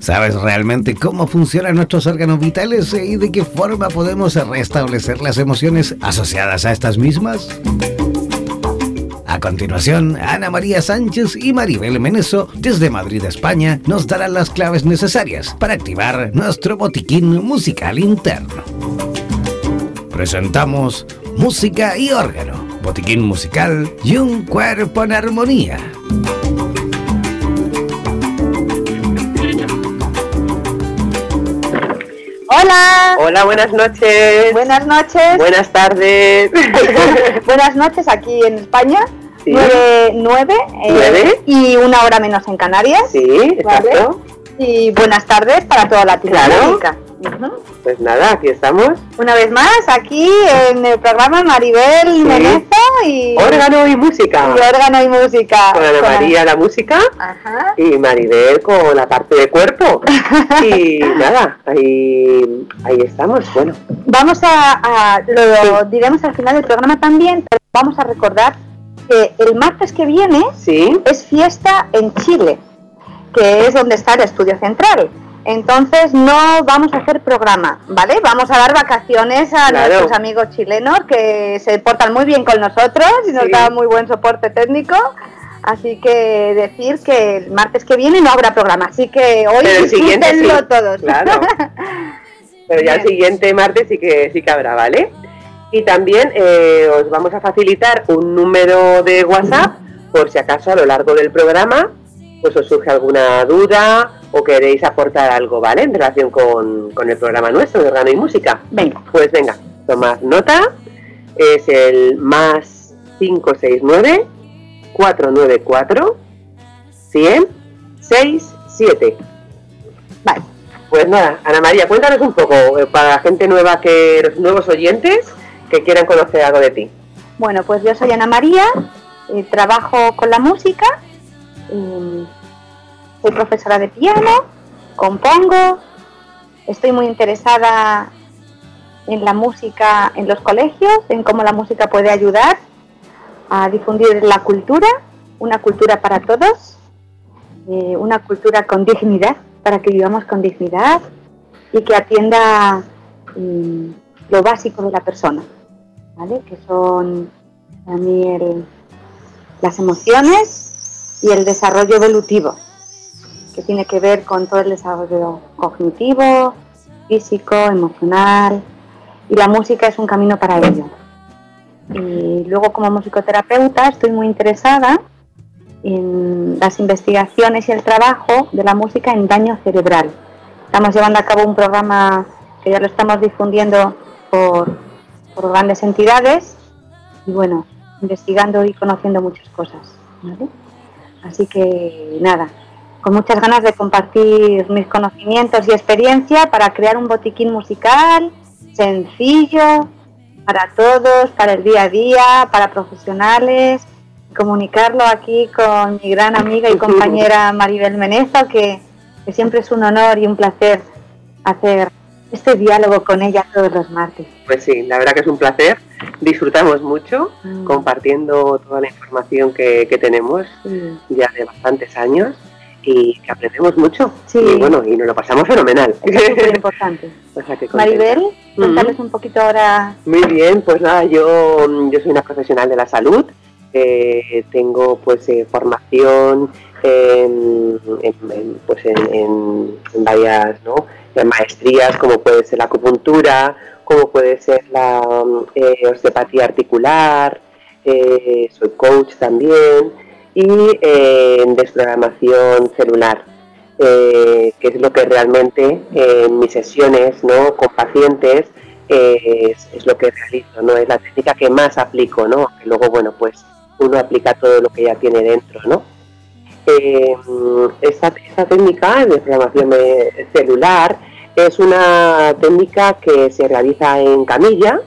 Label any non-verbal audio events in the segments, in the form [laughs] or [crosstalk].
¿Sabes realmente cómo funcionan nuestros órganos vitales y de qué forma podemos restablecer las emociones asociadas a estas mismas? A continuación, Ana María Sánchez y Maribel Meneso, desde Madrid, España, nos darán las claves necesarias para activar nuestro botiquín musical interno. Presentamos Música y órgano, botiquín musical y un cuerpo en armonía. Hola. Hola, buenas noches. Buenas noches. Buenas tardes. [laughs] buenas noches aquí en España. Sí. Nueve, eh, y una hora menos en Canarias. Sí, exacto. Y buenas tardes para toda Latinoamérica. Pues nada, aquí estamos. Una vez más, aquí en el programa Maribel sí. y... Órgano y música. Y órgano y música. Con Ana María la música Ajá. y Maribel con la parte de cuerpo. [laughs] y nada, ahí, ahí estamos, bueno. Vamos a, a lo diremos al final del programa también, pero vamos a recordar que el martes que viene ¿Sí? es fiesta en Chile, que es donde está el estudio central. Entonces no vamos a hacer programa, ¿vale? Vamos a dar vacaciones a Claro. nuestros amigos chilenos que se portan muy bien con nosotros y nos Sí. dan muy buen soporte técnico. Así que decir que el martes que viene no habrá programa, así que hoy siguiente sí. disfrútenlo todos. Claro. [laughs] Pero ya el siguiente martes sí que sí que habrá, ¿vale? Y también eh, os vamos a facilitar un número de WhatsApp por si acaso a lo largo del programa pues os surge alguna duda o queréis aportar algo, ¿vale? En relación con, con el programa nuestro de órgano y música. Venga, Pues venga, tomad nota. Es el más 569 494 10067. vale. Pues nada, Ana María, cuéntanos un poco eh, para la gente nueva que los nuevos oyentes que quieran conocer algo de ti. Bueno, pues yo soy Ana María, eh, trabajo con la música, eh, soy profesora de piano, compongo, estoy muy interesada en la música en los colegios, en cómo la música puede ayudar a difundir la cultura, una cultura para todos, eh, una cultura con dignidad, para que vivamos con dignidad y que atienda mm, lo básico de la persona. ¿vale? que son para mí el- las emociones y el desarrollo evolutivo, que tiene que ver con todo el desarrollo cognitivo, físico, emocional, y la música es un camino para ello. Y luego como musicoterapeuta estoy muy interesada en las investigaciones y el trabajo de la música en daño cerebral. Estamos llevando a cabo un programa que ya lo estamos difundiendo por, por grandes entidades y bueno, investigando y conociendo muchas cosas. ¿vale? Así que nada, con muchas ganas de compartir mis conocimientos y experiencia para crear un botiquín musical sencillo para todos, para el día a día, para profesionales, comunicarlo aquí con mi gran amiga y compañera Maribel Menezo, que, que siempre es un honor y un placer hacer este diálogo con ella todos los martes. Pues sí, la verdad que es un placer. Disfrutamos mucho Mm. compartiendo toda la información que, que tenemos Sí. ya de bastantes años y que aprendemos mucho. Sí. Y bueno, y nos lo pasamos fenomenal. Es súper importante. [laughs] O sea. Maribel, cuéntales un poquito ahora. Muy bien, pues nada, yo, yo soy una profesional de la salud, eh, tengo pues eh, formación en, en- en, pues en varias ¿no? En maestrías, como puede ser la acupuntura, como puede ser la mm, eh, osteopatía articular, eh, soy coach también y eh, en desprogramación celular. que es lo que realmente en mis sesiones ¿no? con pacientes es, es lo que realizo, ¿no? Es la técnica que más aplico, ¿no? Que luego, bueno, pues uno aplica todo lo que ya tiene dentro, ¿no? Eh, esta, técnica de programación celular es una técnica que se realiza en camilla.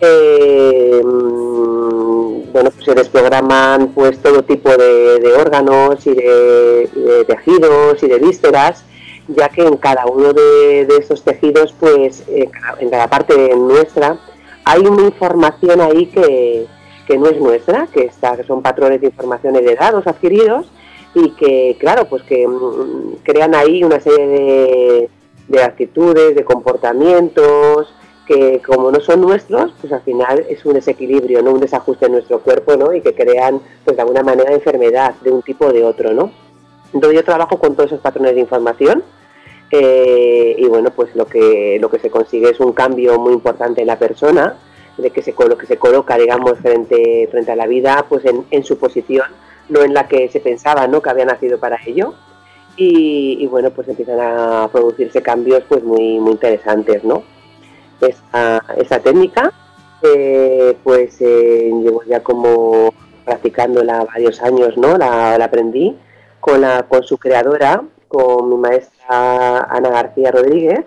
Eh, bueno, pues se desprograman pues todo tipo de, órganos y de, tejidos y de vísceras, ya que en cada uno de, estos tejidos, pues en cada parte nuestra, hay una información ahí que, no es nuestra, que, está, que son patrones de información heredados, adquiridos, y que, claro, pues que mm, crean ahí una serie de, de actitudes, de comportamientos, que como no son nuestros, pues al final es un desequilibrio, ¿no? un desajuste en nuestro cuerpo, ¿no? Y que crean, pues de alguna manera, enfermedad de un tipo o de otro, ¿no? Entonces yo trabajo con todos esos patrones de información eh, y bueno, pues lo que, lo que se consigue es un cambio muy importante en la persona, de que se, que se coloca, digamos, frente, frente a la vida, pues en, en su posición, no en la que se pensaba, ¿no? Que había nacido para ello. Y, bueno, pues empiezan a producirse cambios pues muy, muy interesantes, ¿no? esa, técnica, eh, pues eh, llevo ya como practicándola varios años, ¿no? La, aprendí con, la, con su creadora, con mi maestra Ana García Rodríguez.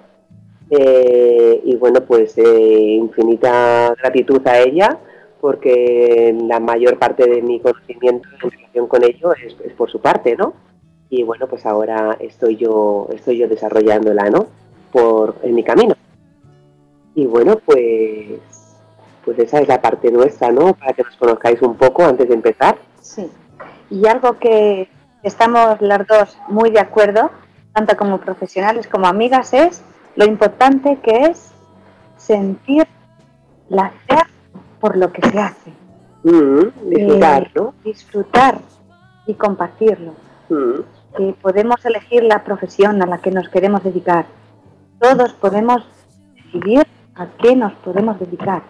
Eh, y bueno, pues infinita gratitud a ella porque la mayor parte de mi conocimiento en relación con ello es, por su parte, ¿no? Y bueno, pues ahora estoy yo, estoy yo desarrollándola, ¿no? Por, en mi camino. Y bueno, pues, pues esa es la parte nuestra, ¿no? Para que nos conozcáis un poco antes de empezar. Sí. Y algo que estamos las dos muy de acuerdo, tanto como profesionales como amigas, es lo importante que es sentir la fe por lo que se hace. Mm, disfrutar, eh, ¿no? Disfrutar y compartirlo. Mm. Que podemos elegir la profesión a la que nos queremos dedicar. Todos podemos decidir a qué nos podemos dedicar.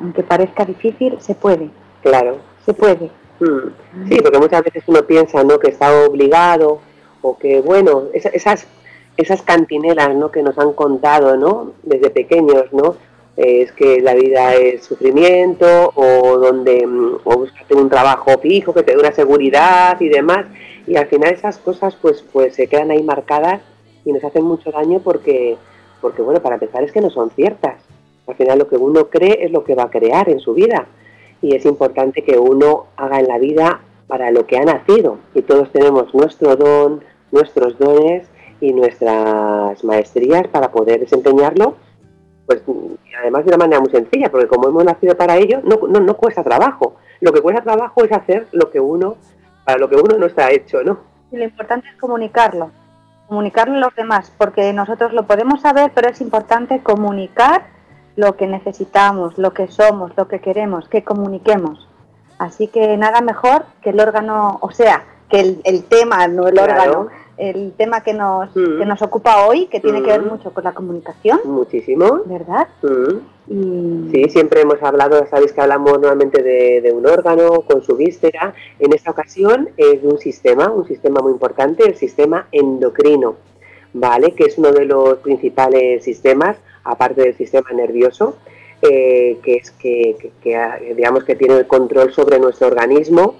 aunque parezca difícil, se puede. Claro. Se puede. Mm. Sí, porque muchas veces uno piensa ¿no? que está obligado o que, bueno, esas, esas cantinelas ¿no? que nos han contado ¿no? desde pequeños, ¿no? Es que la vida es sufrimiento o donde mm, o buscarte un trabajo fijo que te dé una seguridad y demás y al final esas cosas pues pues se quedan ahí marcadas y nos hacen mucho daño porque porque bueno, para empezar es que no son ciertas. Al final lo que uno cree es lo que va a crear en su vida y es importante que uno haga en la vida para lo que ha nacido y todos tenemos nuestro don, nuestros dones y nuestras maestrías para poder desempeñarlo pues además de una manera muy sencilla, porque como hemos nacido para ello, no, no, no cuesta trabajo. Lo que cuesta trabajo es hacer lo que uno, para lo que uno no está hecho, ¿no? Y lo importante es comunicarlo comunicarlo a los demás, porque nosotros lo podemos saber, pero es importante comunicar lo que necesitamos, lo que somos, lo que queremos, que comuniquemos. Así que nada mejor que el órgano, o sea, que el, tema, no el órgano, el tema que nos, mm. que nos ocupa hoy, que tiene que ver mm. mucho con la comunicación. Muchísimo. ¿Verdad? Mm. Sí, siempre hemos hablado, sabéis que hablamos nuevamente de, un órgano con su víscera. En esta ocasión es de un sistema, un sistema muy importante, el sistema endocrino, ¿vale? Que es uno de los principales sistemas, aparte del sistema nervioso, eh, que es que, digamos que tiene el control sobre nuestro organismo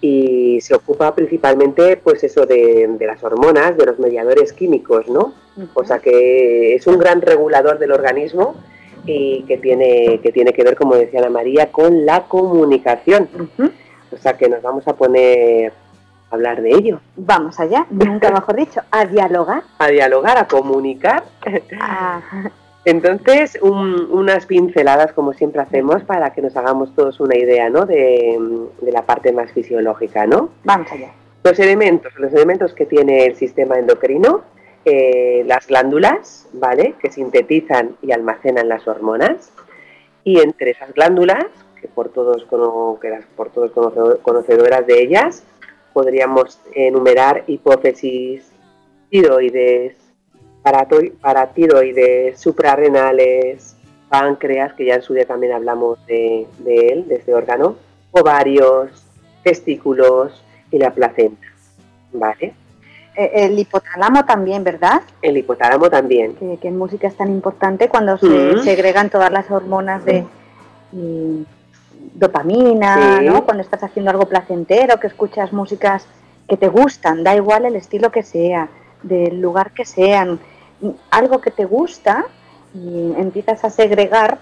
y se ocupa principalmente pues eso de, las hormonas, de los mediadores químicos, ¿no? O sea que es un gran regulador del organismo y que tiene que, tiene que ver, como decía Ana María, con la comunicación. O sea que nos vamos a poner a hablar de ello. Vamos allá, nunca [laughs] mejor dicho, a dialogar. A dialogar, a comunicar. Ah. Entonces, unas pinceladas, como siempre hacemos, para que nos hagamos todos una idea ¿no? de, la parte más fisiológica, ¿no? Vamos allá. Los elementos, los elementos que tiene el sistema endocrino, eh, las glándulas, ¿vale? Que sintetizan y almacenan las hormonas. Y entre esas glándulas, que por todos, que las, por todos conocedoras de ellas, podríamos enumerar hipófisis, tiroides, tiroides, suprarrenales, páncreas, que ya en su día también hablamos de, él, de este órgano, ovarios, testículos y la placenta. ¿Vale? E, el hipotálamo también, ¿verdad? El hipotálamo también. Que, en música es tan importante cuando se segregan todas las hormonas de, dopamina, ¿no? Cuando estás haciendo algo placentero, que escuchas músicas que te gustan, da igual el estilo que sea, del lugar que sean, algo que te gusta y empiezas a segregar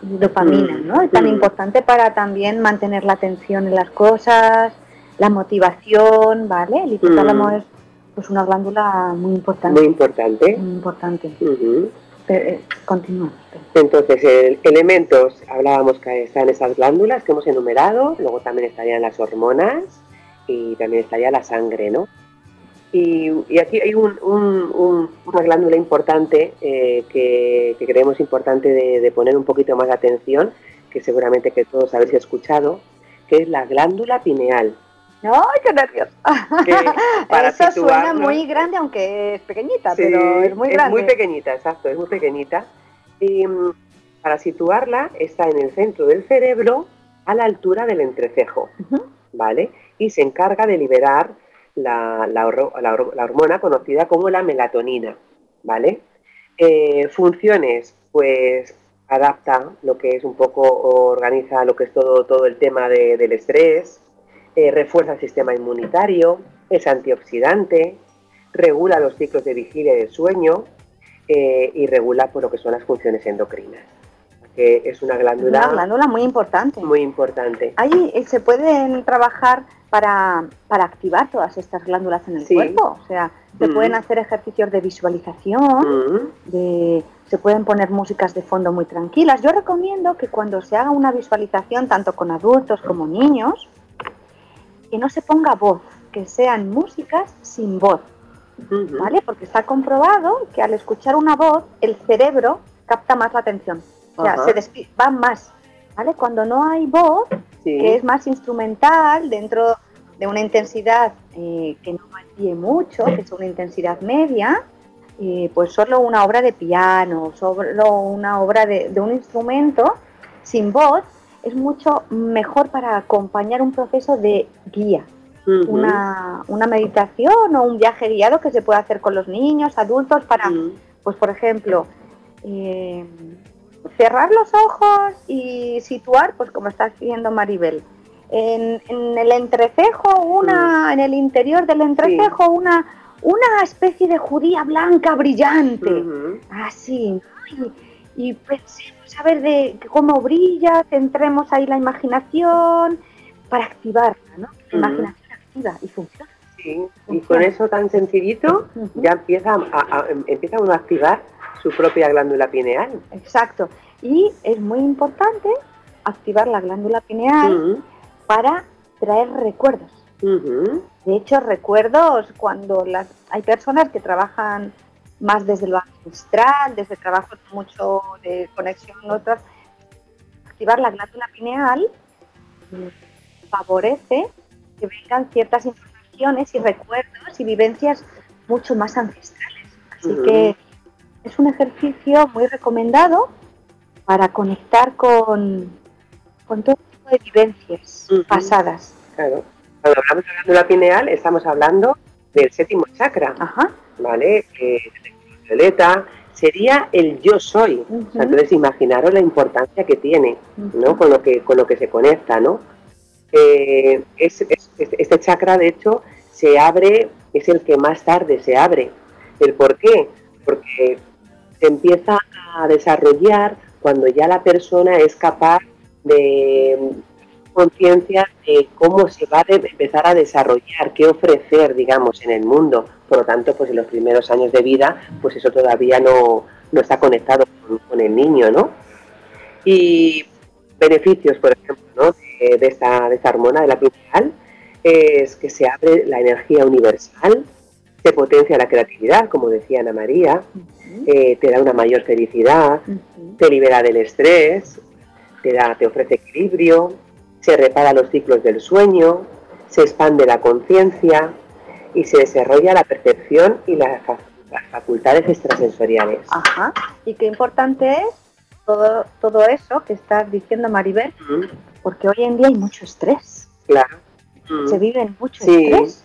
dopamina, ¿no? Es tan mm. importante para también mantener la atención en las cosas, la motivación, ¿vale? El hipotálamo mm. es pues una glándula muy importante. Muy importante. Muy importante. Eh, continúa. Entonces, elementos, hablábamos que están esas glándulas que hemos enumerado, luego también estarían las hormonas y también estaría la sangre, ¿no? Y, aquí hay una glándula importante eh, que, creemos importante de, poner un poquito más de atención, que seguramente que todos habéis escuchado, que es la glándula pineal. ¡Ay, qué nervios! [laughs] para Eso suena muy grande, aunque es pequeñita, pero es muy grande. Es muy pequeñita, exacto, es muy pequeñita. Y mm, para situarla está en el centro del cerebro, a la altura del entrecejo, ¿vale? Y se encarga de liberar la, hormona conocida como la melatonina, ¿vale? Eh, funciones, pues adapta lo que es un poco, organiza lo que es todo, todo el tema del estrés, eh, refuerza el sistema inmunitario, es antioxidante, regula los ciclos de vigilia y de sueño eh, y regula por lo que son las funciones endocrinas. Que es una glándula, una glándula muy importante. Muy importante. Ahí eh, se pueden trabajar para, activar todas estas glándulas en el cuerpo. O sea, se mm. pueden hacer ejercicios de visualización, mm. se pueden poner músicas de fondo muy tranquilas. Yo recomiendo que cuando se haga una visualización, tanto con adultos como niños, que no se ponga voz, que sean músicas sin voz, ¿vale? Porque está comprobado que al escuchar una voz, el cerebro capta más la atención, o sea, se va más, ¿vale? Cuando no hay voz, que es más instrumental dentro de una intensidad eh, que no varíe mucho, que es una intensidad media, eh, pues solo una obra de piano, solo una obra de, de un instrumento sin voz, es mucho mejor para acompañar un proceso de guía. una, meditación o un viaje guiado que se puede hacer con los niños, adultos, para, pues por ejemplo, eh, cerrar los ojos y situar, pues como está haciendo Maribel, en, el entrecejo, una, en el interior del entrecejo, una, una especie de judía blanca brillante, así, y, y pensemos saber de cómo brilla, centremos ahí la imaginación para activarla, ¿no? La imaginación activa y funciona. Sí, y con eso tan sencillito ya empieza a, empieza uno a activar su propia glándula pineal. Exacto. Y es muy importante activar la glándula pineal para traer recuerdos. De hecho, recuerdos cuando las, hay personas que trabajan más desde lo ancestral, desde trabajos mucho de conexión con otras, activar la glándula pineal favorece que vengan ciertas informaciones y recuerdos y vivencias mucho más ancestrales. Así que es un ejercicio muy recomendado para conectar con, con todo tipo de vivencias pasadas. Claro. Cuando hablamos de glándula pineal estamos hablando del séptimo chakra. Ajá. ¿vale? Que violeta sería el yo soy. entonces imaginaros la importancia que tiene, ¿no? Con lo que, con lo que se conecta, ¿no? Eh, este chakra, de hecho, se abre, es el que más tarde se abre. ¿El por qué? Porque se empieza a desarrollar cuando ya la persona es capaz de conciencia de cómo se va a empezar a desarrollar, qué ofrecer, digamos, en el mundo. Por lo tanto, pues en los primeros años de vida, pues eso todavía no, no está conectado con, el niño, ¿no? Y beneficios, por ejemplo, ¿no? de, esta, de esta hormona de la pineal es que se abre la energía universal, se potencia la creatividad, como decía Ana María, eh, te da una mayor felicidad, te libera del estrés, te, da, te ofrece equilibrio, se repara los ciclos del sueño, se expande la conciencia y se desarrolla la percepción y las, facultades extrasensoriales. Ajá. Y qué importante es todo, todo eso que estás diciendo, Maribel, porque hoy en día hay mucho estrés. Claro. Se vive mucho estrés.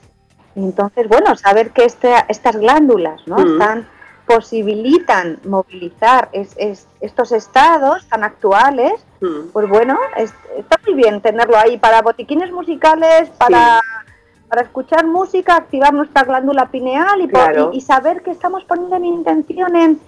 entonces, bueno, saber que este, estas glándulas ¿no? están posibilitan movilizar estos estados tan actuales, mm. pues bueno, está muy bien tenerlo ahí para botiquines musicales, para, para escuchar música, activar nuestra glándula pineal y, saber que estamos poniendo mi intención en,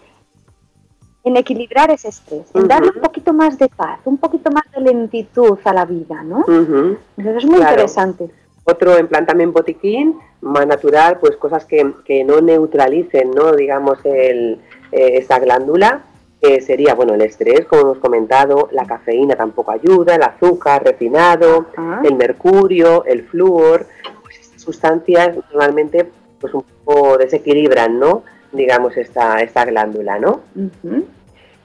en equilibrar ese estrés, en darle un poquito más de paz, un poquito más de lentitud a la vida, ¿no? Entonces es muy interesante. Otro en plan también botiquín, más natural, pues cosas que, que no neutralicen, ¿no? Digamos, el, eh, esa glándula, que sería, bueno, el estrés, como hemos comentado, la cafeína tampoco ayuda, el azúcar refinado, el mercurio, el flúor, pues estas sustancias normalmente pues un poco desequilibran, ¿no? Digamos, esta, esta glándula, ¿no?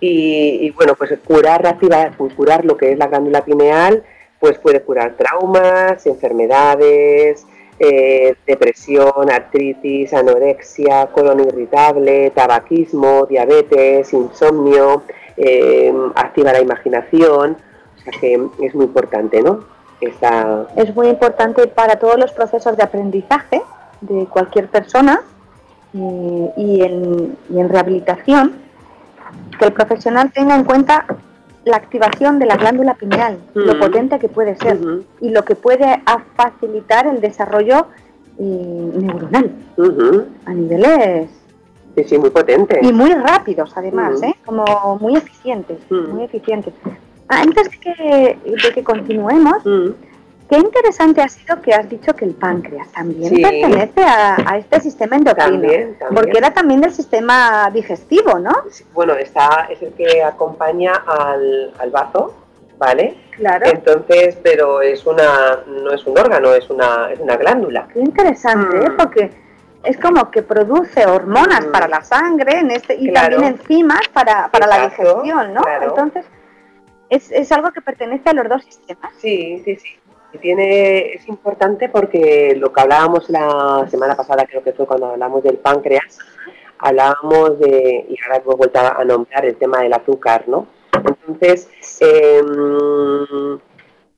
y, y, bueno, pues curar, reactivar, pues curar lo que es la glándula pineal, pues puede curar traumas, enfermedades, eh, depresión, artritis, anorexia, colon irritable, tabaquismo, diabetes, insomnio, eh, activa la imaginación, o sea que es muy importante, ¿no? Es muy importante para todos los procesos de aprendizaje de cualquier persona eh, y, en, y en rehabilitación, que el profesional tenga en cuenta la activación de la glándula pineal, lo potente que puede ser y lo que puede facilitar el desarrollo eh, neuronal a niveles sí, muy potentes y muy rápidos además, ¿eh? como muy eficientes, muy eficientes. Antes que, de que continuemos, Qué interesante ha sido que has dicho que el páncreas también pertenece a, este sistema endocrino, porque era también del sistema digestivo, ¿no? bueno, está, es el que acompaña al, al bazo, ¿vale? Claro. Entonces, pero es una, no es un órgano, es una, es una glándula. Qué interesante, ¿eh? Mm. porque es como que produce hormonas mm. para la sangre en este, y también enzimas para, para la digestión, ¿no? Entonces, es, es algo que pertenece a los dos sistemas. Sí, sí, sí tiene, es importante porque lo que hablábamos la semana pasada, creo que fue cuando hablamos del páncreas, hablábamos de, y ahora hemos vuelto a nombrar el tema del azúcar, ¿no? Entonces, em,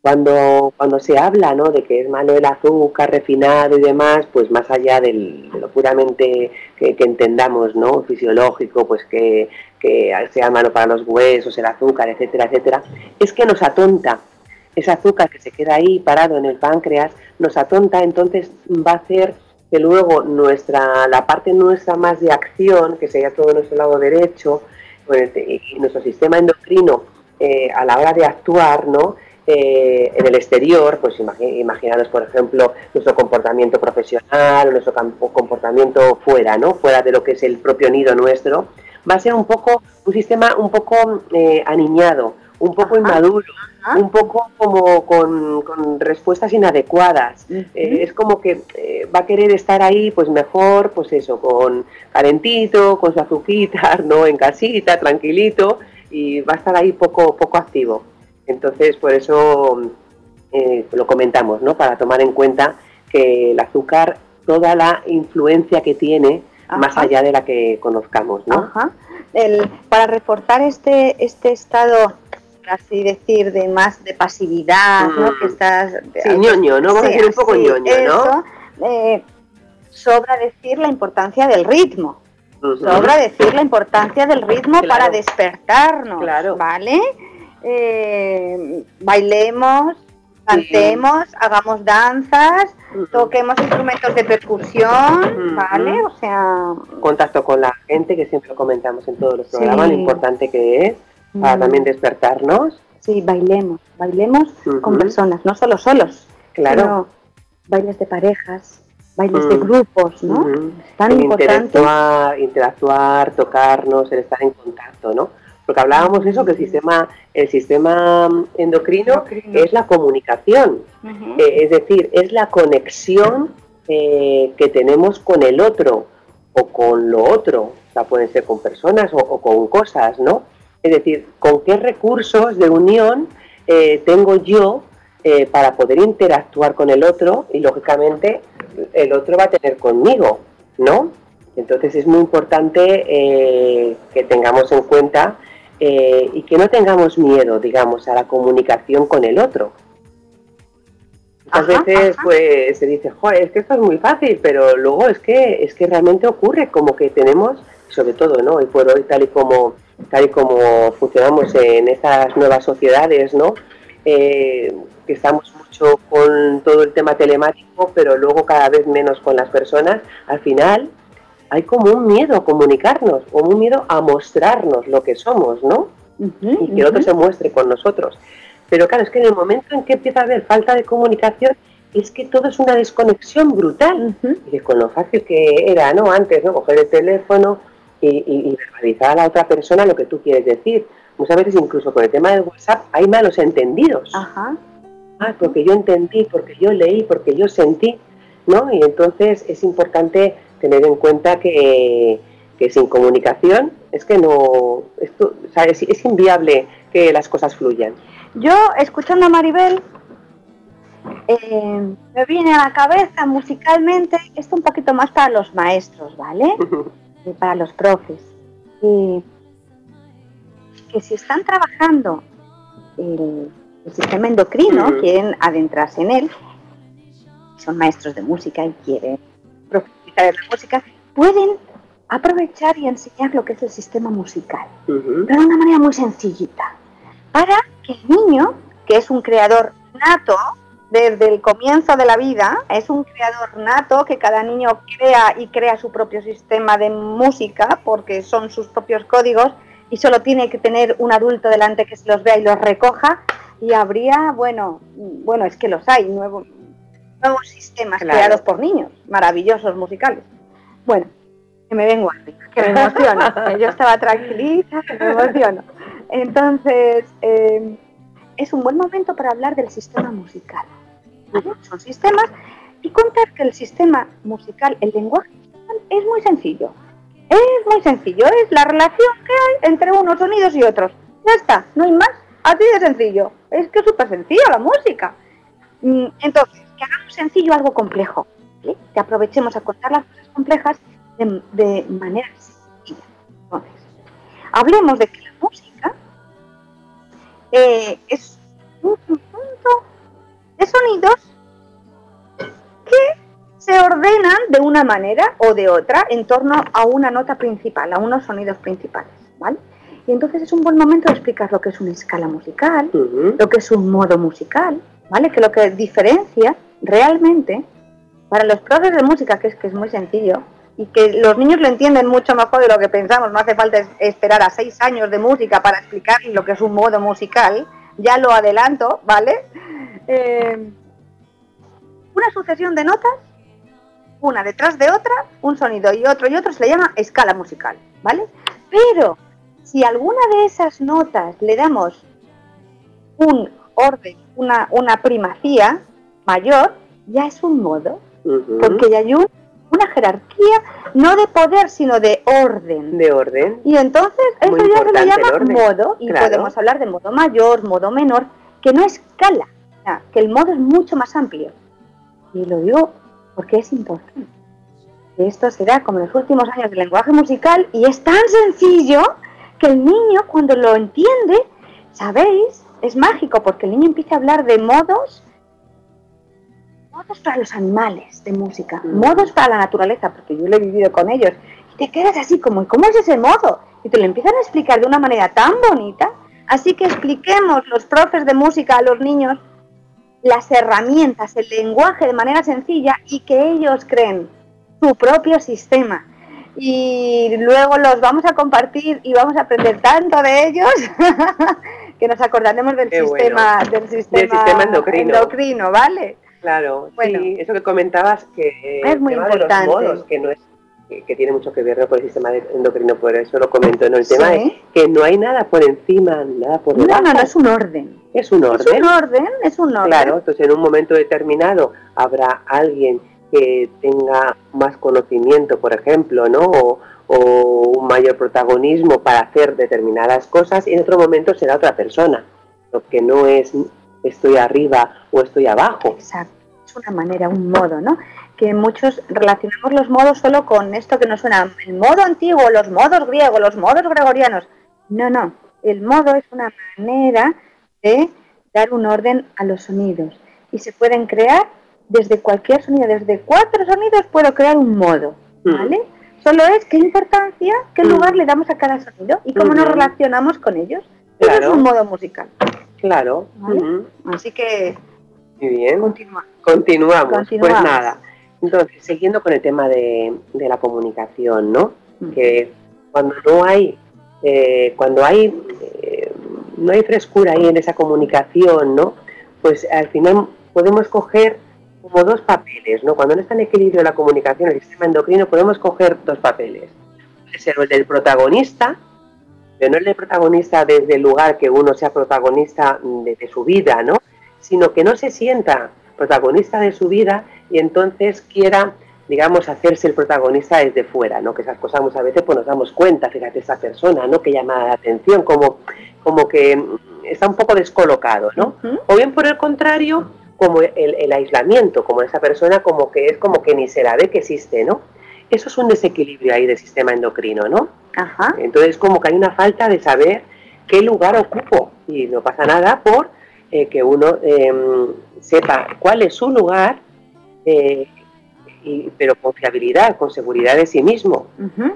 cuando, cuando se habla ¿no? de que es malo el azúcar refinado y demás, pues más allá de lo puramente que, entendamos, ¿no? Fisiológico, pues que, que sea malo para los huesos, el azúcar, etcétera, etcétera, es que nos atonta ese azúcar que se queda ahí parado en el páncreas nos atonta, entonces va a hacer que luego nuestra, la parte nuestra más de acción, que sería todo nuestro lado derecho, pues, y nuestro sistema endocrino eh, a la hora de actuar, ¿no? Eh, en el exterior, pues imaginaros, por ejemplo, nuestro comportamiento profesional, nuestro comportamiento fuera, ¿no? Fuera de lo que es el propio nido nuestro, va a ser un poco, un sistema un poco eh, aniñado, un poco inmaduro, un poco como con, respuestas inadecuadas. Eh, es como que eh, va a querer estar ahí, pues mejor, pues eso, con calentito, con su azuquita, [laughs] ¿no? En casita, tranquilito, y va a estar ahí poco, poco activo. Entonces, por eso eh, lo comentamos, ¿no? Para tomar en cuenta que el azúcar, toda la influencia que tiene, más allá de la que conozcamos, ¿no? El, para reforzar este, este estado así decir, de más de pasividad, ¿no? Mm. Que estás... Sí, ñoño, ¿no? Vamos a decir un poco ñoño, ¿no? Eh, sobra decir la importancia del ritmo. Sobra decir la importancia del ritmo para despertarnos, claro. ¿vale? Eh, bailemos, cantemos, hagamos danzas, toquemos instrumentos de percusión, ¿vale? O sea... Contacto con la gente, que siempre comentamos en todos los programas, lo importante que es para también despertarnos. Sí, bailemos, bailemos con personas, no solo solos, claro. bailes de parejas, bailes de mm. grupos, ¿no? Tan importante. Interactuar, interactuar, tocarnos, el estar en contacto, ¿no? Porque hablábamos eso, que el sistema, el sistema endocrino, es la comunicación, eh, es decir, es la conexión eh, que tenemos con el otro o con lo otro, o sea, pueden ser con personas o, o con cosas, ¿no? Es decir, con qué recursos de unión eh, tengo yo eh, para poder interactuar con el otro y lógicamente el otro va a tener conmigo, ¿no? Entonces es muy importante eh, que tengamos en cuenta y que no tengamos miedo, digamos, a la comunicación con el otro. A veces pues se dice, joder, es que esto es muy fácil, pero luego es que es que realmente ocurre como que tenemos sobre todo, ¿no? Hoy por hoy, tal y como, tal y como funcionamos en estas nuevas sociedades, ¿no? Eh, que estamos mucho con todo el tema telemático, pero luego cada vez menos con las personas, al final hay como un miedo a comunicarnos, como un miedo a mostrarnos lo que somos, ¿no? y que otro se muestre con nosotros. Pero claro, es que en el momento en que empieza a haber falta de comunicación, es que todo es una desconexión brutal. Y con lo fácil que era, ¿no? Antes, ¿no? Coger el teléfono y, verbalizar a la otra persona lo que tú quieres decir. Muchas veces incluso con el tema del WhatsApp hay malos entendidos. Ajá. Ah, porque yo entendí, porque yo leí, porque yo sentí, ¿no? Y entonces es importante tener en cuenta que, sin comunicación es que no, esto, es, inviable que las cosas fluyan. Yo, escuchando a Maribel, eh, me viene a la cabeza musicalmente, esto un poquito más para los maestros, ¿vale? [laughs] para los profes. que si están trabajando el, sistema endocrino, quieren adentrarse en él, son maestros de música y quieren profundizar en la música, pueden aprovechar y enseñar lo que es el sistema musical, pero de una manera muy sencillita, para que el niño, que es un creador nato, desde el comienzo de la vida, es un creador nato que cada niño crea y crea su propio sistema de música porque son sus propios códigos y solo tiene que tener un adulto delante que se los vea y los recoja y habría, bueno, bueno, es que los hay, nuevos, nuevos sistemas creados por niños, maravillosos musicales. Bueno, que me vengo arriba, que me emociono. [laughs] yo estaba tranquilita, que me emociono. Entonces, eh, es un buen momento para hablar del sistema musical. Son sistemas y contar que el sistema musical, el lenguaje es muy sencillo. Es muy sencillo, es la relación que hay entre unos sonidos y otros. Ya está, no hay más, así de sencillo. Es que es súper sencillo la música. Mm, entonces, que hagamos sencillo algo complejo, que aprovechemos a contar las cosas complejas de, manera sencilla. Entonces, hablemos de que la música eh, es un conjunto sonidos que se ordenan de una manera o de otra en torno a una nota principal, a unos sonidos principales, ¿vale? Y entonces es un buen momento de explicar lo que es una escala musical, lo que es un modo musical, ¿vale? Que lo que diferencia realmente para los profes de música, que es que es muy sencillo, y que los niños lo entienden mucho mejor de lo que pensamos, no hace falta esperar a seis años de música para explicar lo que es un modo musical, ya lo adelanto, ¿vale? Eh, una sucesión de notas, una detrás de otra, un sonido y otro y otro, se le llama escala musical, ¿vale? Pero si alguna de esas notas le damos un orden, una, una primacía mayor, ya es un modo, porque ya hay una jerarquía no de poder, sino de orden. De orden. Y entonces eso ya se le llama modo, y podemos hablar de modo mayor, modo menor, que no escala, que el modo es mucho más amplio. Y lo digo porque es importante. Esto se da como en los últimos años del lenguaje musical y es tan sencillo que el niño cuando lo entiende, ¿sabéis? Es mágico porque el niño empieza a hablar de modos, modos para los animales de música, mm. modos para la naturaleza, porque yo lo he vivido con ellos. Y te quedas así como, ¿cómo es ese modo? Y te lo empiezan a explicar de una manera tan bonita. Así que expliquemos los profes de música a los niños las herramientas, el lenguaje de manera sencilla y que ellos creen su propio sistema. Y luego los vamos a compartir y vamos a aprender tanto de ellos [laughs] que nos acordaremos del sistema, del sistema, endocrino. ¿vale? Claro, bueno, sí, eso que comentabas que es muy importante. que no es que, tiene mucho que ver con el sistema endocrino, por eso lo comento, ¿no? El tema es que no hay nada por encima, nada por debajo. No, no, no, es un orden. Es un orden. Es un orden, es un orden. Claro, entonces en un momento determinado habrá alguien que tenga más conocimiento, por ejemplo, ¿no? O, un mayor protagonismo para hacer determinadas cosas y en otro momento será otra persona. Lo que no es estoy arriba o estoy abajo. Exacto, es una manera, un modo, ¿no? Que muchos relacionamos los modos solo con esto que nos suena el modo antiguo, los modos griegos, los modos gregorianos. No, no, el modo es una manera de dar un orden a los sonidos y se pueden crear desde cualquier sonido, desde cuatro sonidos puedo crear un modo, mm. ¿vale? Solo es qué importancia, qué mm. lugar le damos a cada sonido y cómo nos relacionamos con ellos. Eso es un modo musical. Claro. Así que. Muy bien. Continuamos. Pues nada. Entonces, siguiendo con el tema de, la comunicación, ¿no? Que cuando no hay, eh, cuando hay, eh, no hay frescura ahí en esa comunicación, ¿no? Pues al final podemos coger como dos papeles, ¿no? Cuando no está en equilibrio la comunicación, el sistema endocrino, podemos coger dos papeles. Puede ser el del protagonista, pero no el del protagonista desde el lugar que uno sea protagonista de, su vida, ¿no? Sino que no se sienta protagonista de su vida y entonces quiera, digamos, hacerse el protagonista desde fuera, ¿no? Que esas cosas muchas veces pues nos damos cuenta, fíjate, esa persona, ¿no? Que llama la atención, como, como que está un poco descolocado, ¿no? O bien por el contrario, como el, aislamiento, como esa persona como que es como que ni se la ve que existe, ¿no? Eso es un desequilibrio ahí del sistema endocrino, ¿no? Ajá. Entonces como que hay una falta de saber qué lugar ocupo y no pasa nada por eh, que uno em, sepa cuál es su lugar, eh, pero con fiabilidad, con seguridad de sí mismo,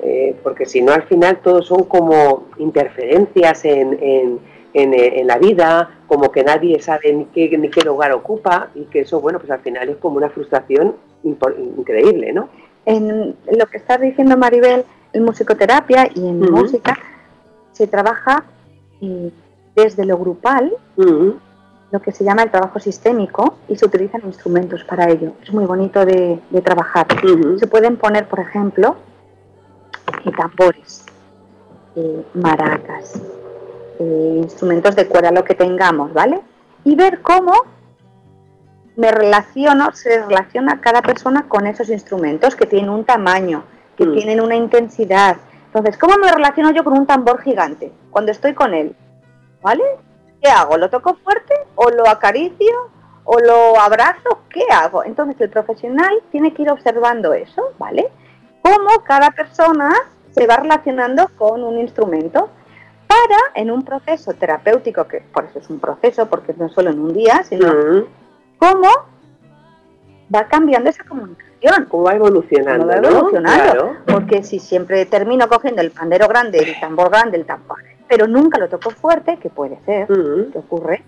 eh, porque si no al final todos son como interferencias en eh, en, la vida, como que nadie sabe ni qué, ni qué lugar ocupa y que eso, bueno, pues al final es como una frustración increíble, ¿no? En lo que estás diciendo, Maribel, en musicoterapia y en música se trabaja eh, desde lo grupal, lo que se llama el trabajo sistémico, y se utilizan instrumentos para ello. Es muy bonito de, trabajar. Se pueden poner, por ejemplo, eh, tambores, maracas, eh, instrumentos de cuerda, lo que tengamos, ¿vale? Y ver cómo me relaciono, se relaciona cada persona con esos instrumentos que tienen un tamaño, que mm. tienen una intensidad. Entonces, ¿cómo me relaciono yo con un tambor gigante cuando estoy con él? ¿Vale? ¿Qué hago? ¿Lo toco fuerte o lo acaricio o lo abrazo? ¿Qué hago? Entonces el profesional tiene que ir observando eso, ¿vale? Cómo cada persona se va relacionando con un instrumento para en un proceso terapéutico, que por eso es un proceso, porque no solo en un día, sino cómo va cambiando esa comunicación. Cómo va evolucionando. va evolucionando. Porque si siempre termino cogiendo el pandero grande, el tambor grande, el tambor, pero nunca lo toco fuerte, que puede ser, ¿qué ocurre?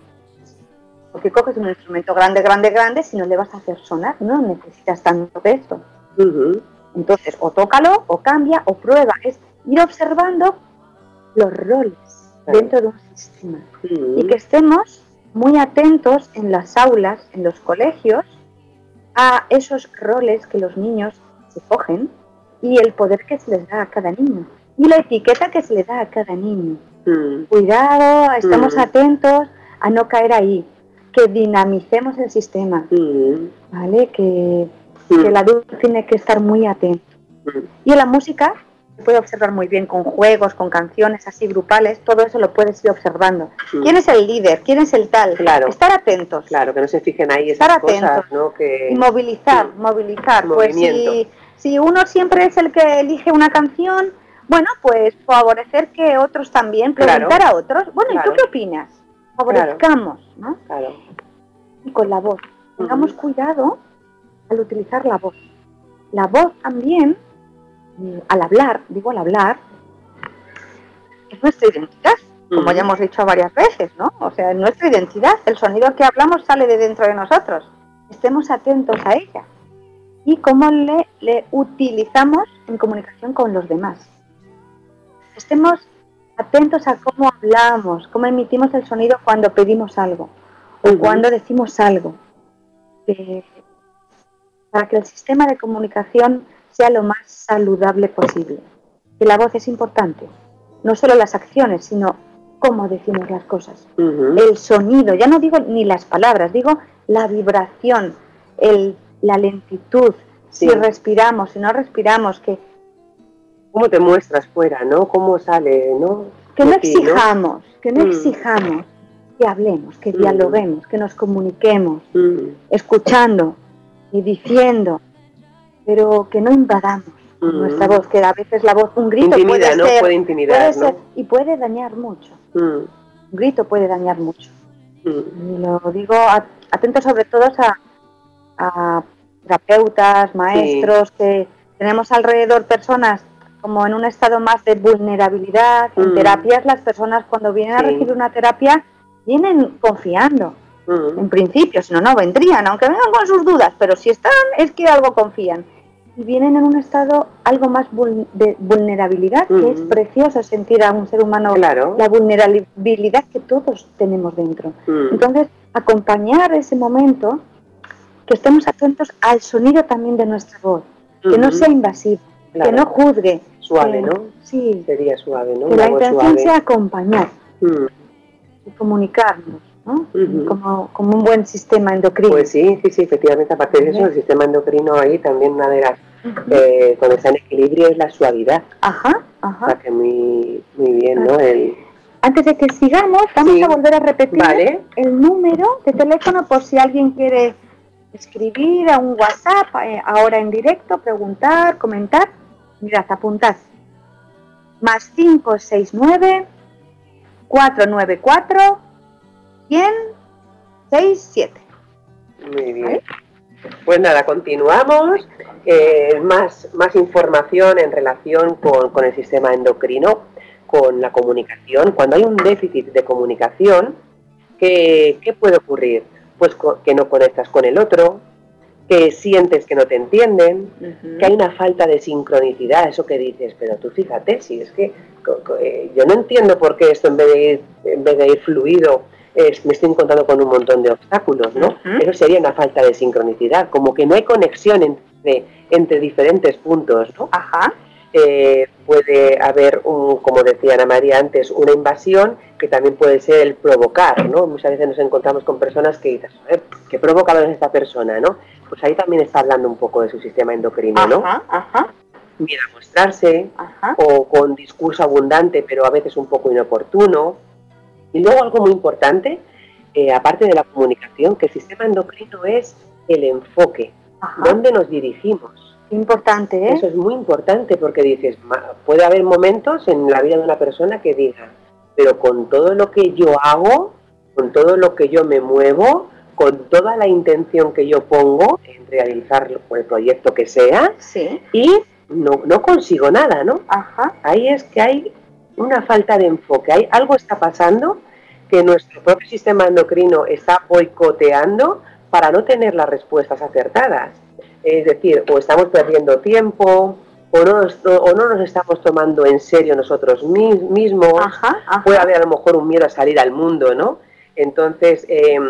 Porque coges un instrumento grande, grande, grande, si no le vas a hacer sonar, no necesitas tanto de esto. Entonces, o tócalo, o cambia, o prueba. Es ir observando los roles dentro de un sistema y que estemos muy atentos en las aulas, en los colegios, a esos roles que los niños se cogen y el poder que se les da a cada niño y la etiqueta que se le da a cada niño. Mm. Cuidado, estamos mm. atentos a no caer ahí, que dinamicemos el sistema, mm. ¿vale? Que, que el adulto tiene que estar muy atento. Y en la música puede observar muy bien con juegos, con canciones así grupales, todo eso lo puedes ir observando. ¿Quién es el líder? ¿Quién es el tal? Claro. Estar atentos. Claro, que no se fijen ahí esas Estar atentos. ¿no? Que... Y movilizar, movilizar. Pues si, si uno siempre es el que elige una canción, bueno, pues favorecer que otros también, preguntar a otros, bueno, ¿y tú qué opinas? Favorezcamos, ¿no? Claro. Y con la voz. Tengamos cuidado al utilizar la voz. La voz también al hablar, digo al hablar, es nuestra identidad, como ya hemos dicho varias veces, ¿no? O sea, es nuestra identidad, el sonido que hablamos sale de dentro de nosotros. Estemos atentos a ella y cómo le, le utilizamos en comunicación con los demás. Estemos atentos a cómo hablamos, cómo emitimos el sonido cuando pedimos algo o cuando decimos algo. Eh, para que el sistema de comunicación sea lo más saludable posible. Que la voz es importante, no solo las acciones, sino cómo decimos las cosas. El sonido, ya no digo ni las palabras, digo la vibración, el, la lentitud, si respiramos, si no respiramos, que... ¿Cómo te muestras fuera, no? ¿Cómo sale, no? Que no exijamos, que no mm. exijamos, que hablemos, que dialoguemos, que nos comuniquemos, escuchando y diciendo, pero que no invadamos nuestra voz, que a veces la voz, un grito puede, ser, puede, intimidar, y puede dañar mucho. Mm. Un grito puede dañar mucho. Mm. Y lo digo atento sobre todo a, terapeutas, maestros que, tenemos alrededor personas como en un estado más de vulnerabilidad. En Mm. terapias las personas cuando vienen a recibir una terapia vienen confiando, Mm. en principio, si no, no vendrían, aunque vengan con sus dudas, pero si están es que algo confían. Y vienen en un estado algo más vul- de vulnerabilidad, que es Mm. precioso sentir a un ser humano Claro. la vulnerabilidad que todos tenemos dentro. Entonces, acompañar ese momento, que estemos atentos al sonido también de nuestra voz, que no sea invasivo, Claro. que no juzgue. Suave, ¿no? Sí, Sería suave, ¿no? que la intención sea acompañar Mm. y comunicarnos, ¿no? Como, como un buen sistema endocrino. Pues sí, sí, sí, efectivamente, aparte de eso, el sistema endocrino ahí también una de las, eh, cuando está en equilibrio es la suavidad, Ajá, o ajá. sea que muy, muy bien, ¿no? El, Antes de que sigamos, vamos Sí. a volver a repetir Vale. el número de teléfono por si alguien quiere escribir a un WhatsApp eh, ahora en directo, preguntar, comentar. Mirad, apuntad. Más 569 494 10067. Muy bien. Pues nada, continuamos. Eh, más, más información en relación con, con el sistema endocrino, con la comunicación. Cuando hay un déficit de comunicación, ¿qué, qué puede ocurrir? Pues que no conectas con el otro, que sientes que no te entienden, que hay una falta de sincronicidad, eso que dices, pero tú fíjate, si es que eh, yo no entiendo por qué esto en vez de ir, en vez de ir fluido, es- me estoy encontrando con un montón de obstáculos, ¿no? Eso sería una falta de sincronicidad, como que no hay conexión entre, entre diferentes puntos, ¿no? Ajá. Eh, puede haber, un, como decía Ana María antes, una invasión que también puede ser el provocar, ¿no? Muchas veces nos encontramos con personas que dices, "Joder, ¿qué provocador es esta persona, no? Pues ahí también está hablando un poco de su sistema endocrino, ¿no? Ajá, ajá, Mira a mostrarse, ajá. o con discurso abundante, pero a veces un poco inoportuno. Y luego algo muy importante, eh, aparte de la comunicación, que el sistema endocrino es el enfoque, ajá. dónde nos dirigimos. Importante, ¿eh? Eso es muy importante porque dices, "Ma- puede haber momentos en la vida de una persona que diga, pero con todo lo que yo hago, con todo lo que yo me muevo, con toda la intención que yo pongo en realizar el proyecto que sea, Sí. y no, no consigo nada, ¿no? Ajá. Ahí es que hay una falta de enfoque, hay algo está pasando que nuestro propio sistema endocrino está boicoteando para no tener las respuestas acertadas. Es decir, o estamos perdiendo tiempo, o no nos, o no nos estamos tomando en serio nosotros mis- mismos, Ajá, ajá. puede haber a lo mejor un miedo a salir al mundo, ¿no? Entonces, em,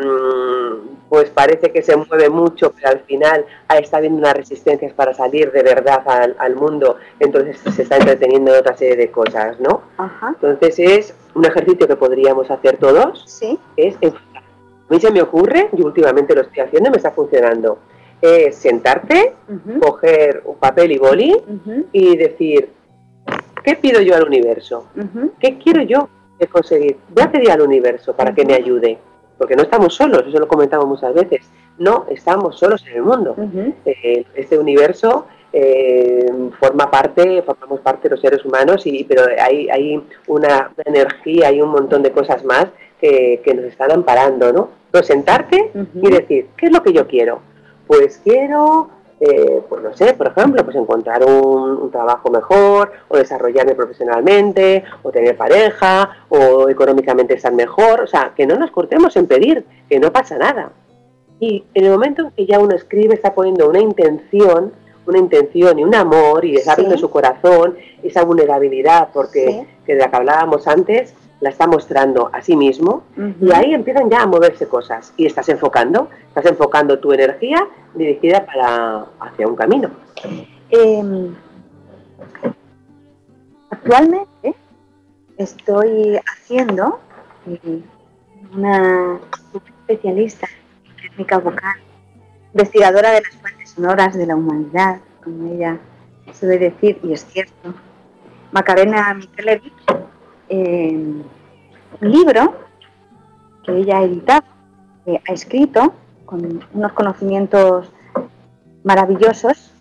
pues parece que se mueve mucho, pero al final está habiendo unas resistencias para salir de verdad al, al mundo, entonces se está entreteniendo en otra serie de cosas, ¿no? Ajá. Entonces es un ejercicio que podríamos hacer todos, Sí. es enfocar. A mí se me ocurre, y últimamente lo estoy haciendo y me está funcionando, es sentarte, Ujú, coger un papel y boli y decir, ¿qué pido yo al universo? ¿Qué quiero yo conseguir? Voy a pedir al universo para que me ayude, porque no estamos solos, eso lo comentamos muchas veces, no estamos solos en el mundo. Eh, este universo eh, forma parte, formamos parte de los seres humanos, y, pero hay, hay una, energía, hay un montón de cosas más que, que nos están amparando, ¿no? Entonces, sentarte y decir, ¿qué es lo que yo quiero? Pues quiero, eh, pues no sé, por ejemplo, pues encontrar un, un trabajo mejor, o desarrollarme profesionalmente, o tener pareja, o económicamente estar mejor, o sea, que no nos cortemos en pedir, que no pasa nada. Y en el momento en que ya uno escribe, está poniendo una intención, una intención y un amor, y está abriendo Sí. su corazón, esa vulnerabilidad, porque Sí. que de la que hablábamos antes, la está mostrando a sí mismo, y ahí empiezan ya a moverse cosas, y estás enfocando, estás enfocando tu energía dirigida para hacia un camino. Em, actualmente estoy haciendo eh, una, especialista en técnica vocal, investigadora de las fuentes sonoras de la humanidad, como ella suele decir, y es cierto, Macarena Mikelevich, un libro que ella ha editado, ha escrito con unos conocimientos maravillosos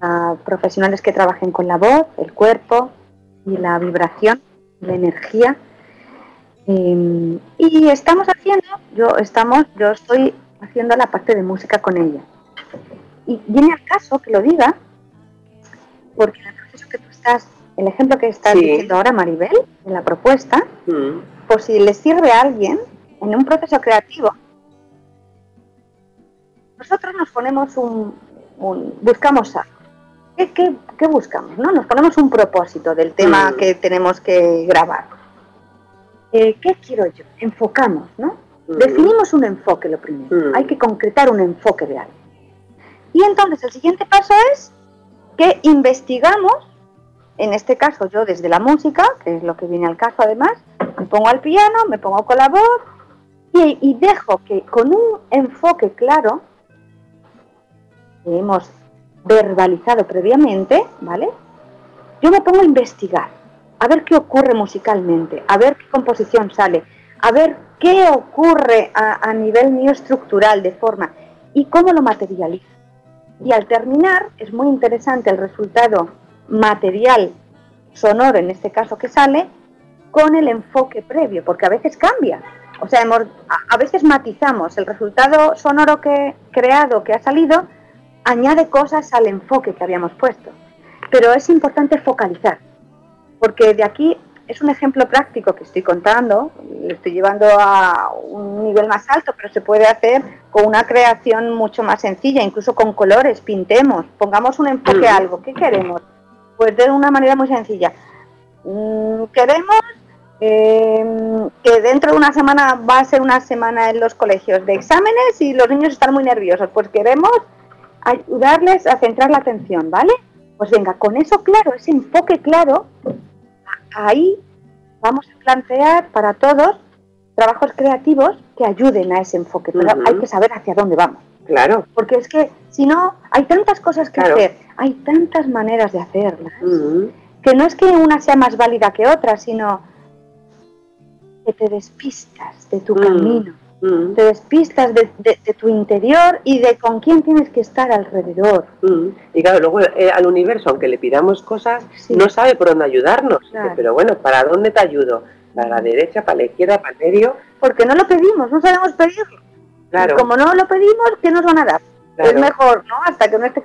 a profesionales que trabajen con la voz, el cuerpo y la vibración, la energía. Eh, y estamos haciendo, yo estamos, yo estoy haciendo la parte de música con ella. Y viene al caso que lo diga, Porque el proceso que tú estás, el ejemplo que estás diciendo ahora, Maribel, en la propuesta, mm. por si le sirve a alguien en un proceso creativo, nosotros nos ponemos un, buscamos algo. ¿Qué, buscamos? ¿no? Nos ponemos un propósito del tema mm. que tenemos que grabar. Eh, ¿Qué quiero yo? Enfocamos, ¿no? Mm. Definimos un enfoque lo primero. Hay que concretar un enfoque de algo. Y entonces el siguiente paso es que investigamos, en este caso yo desde la música, que es lo que viene al caso además, me pongo al piano, me pongo con la voz y, dejo que con un enfoque claro, que hemos verbalizado previamente, ¿vale? Yo me pongo a investigar, a ver qué ocurre musicalmente, a ver qué composición sale, a ver qué ocurre a, a nivel mío estructural de forma y cómo lo materializo. Y al terminar es muy interesante el resultado material sonoro, en este caso que sale, con el enfoque previo, porque a veces cambia. O sea, a veces matizamos el resultado sonoro que he creado, que ha salido, añade cosas al enfoque que habíamos puesto. Pero es importante focalizar, porque de aquí es un ejemplo práctico que estoy contando, lo estoy llevando a un nivel más alto, pero se puede hacer con una creación mucho más sencilla, incluso con colores, pintemos, pongamos un enfoque a algo. ¿Qué queremos? Pues de una manera muy sencilla. Mm, queremos eh, que dentro de una semana va a ser una semana en los colegios de exámenes y los niños están muy nerviosos. Pues queremos ayudarles a centrar la atención, ¿vale? Pues venga, con eso claro, ese enfoque claro, ahí vamos a plantear para todos trabajos creativos que ayuden a ese enfoque, pero hay que saber hacia dónde vamos. Claro. Porque es que si no, hay tantas cosas que hacer, hay tantas maneras de hacerlas, que no es que una sea más válida que otra, sino que te despistas de tu camino, te despistas de, tu interior y de con quién tienes que estar alrededor. Y claro, luego eh, al universo, aunque le pidamos cosas, no sabe por dónde ayudarnos. Pero bueno, ¿para dónde te ayudo? Para la derecha, para la izquierda, para el medio. Porque no lo pedimos, no sabemos pedirlo. Claro. como no lo pedimos, ¿qué nos van a dar? Es mejor, ¿no? Hasta que no esté...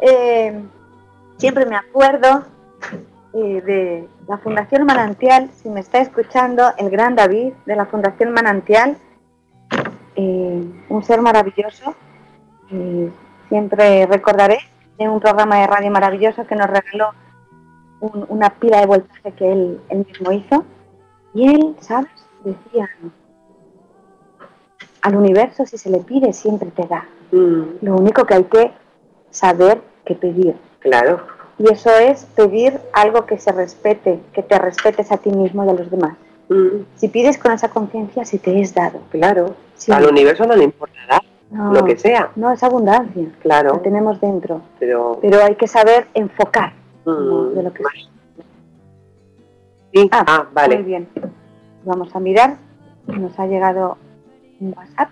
Eh, siempre me acuerdo eh, de la Fundación Manantial, si me está escuchando, el gran David de la Fundación Manantial, eh, un ser maravilloso. siempre recordaré en un programa de radio maravilloso que nos regaló una pila de voltaje que él, él mismo hizo y él, ¿sabes? Decía, al universo si se le pide siempre te da. Mm. Lo único que hay que saber que pedir. Claro. Y eso es pedir algo que se respete, que te respetes a ti mismo y a los demás. Mm. Si pides con esa conciencia, se te es dado. Claro. Al universo no le importará lo que sea. No, es abundancia. Claro. Lo tenemos dentro. Pero, Pero hay que saber enfocar mm. de lo que Ah, ah, vale. Muy bien. Vamos a mirar. Nos ha llegado un WhatsApp.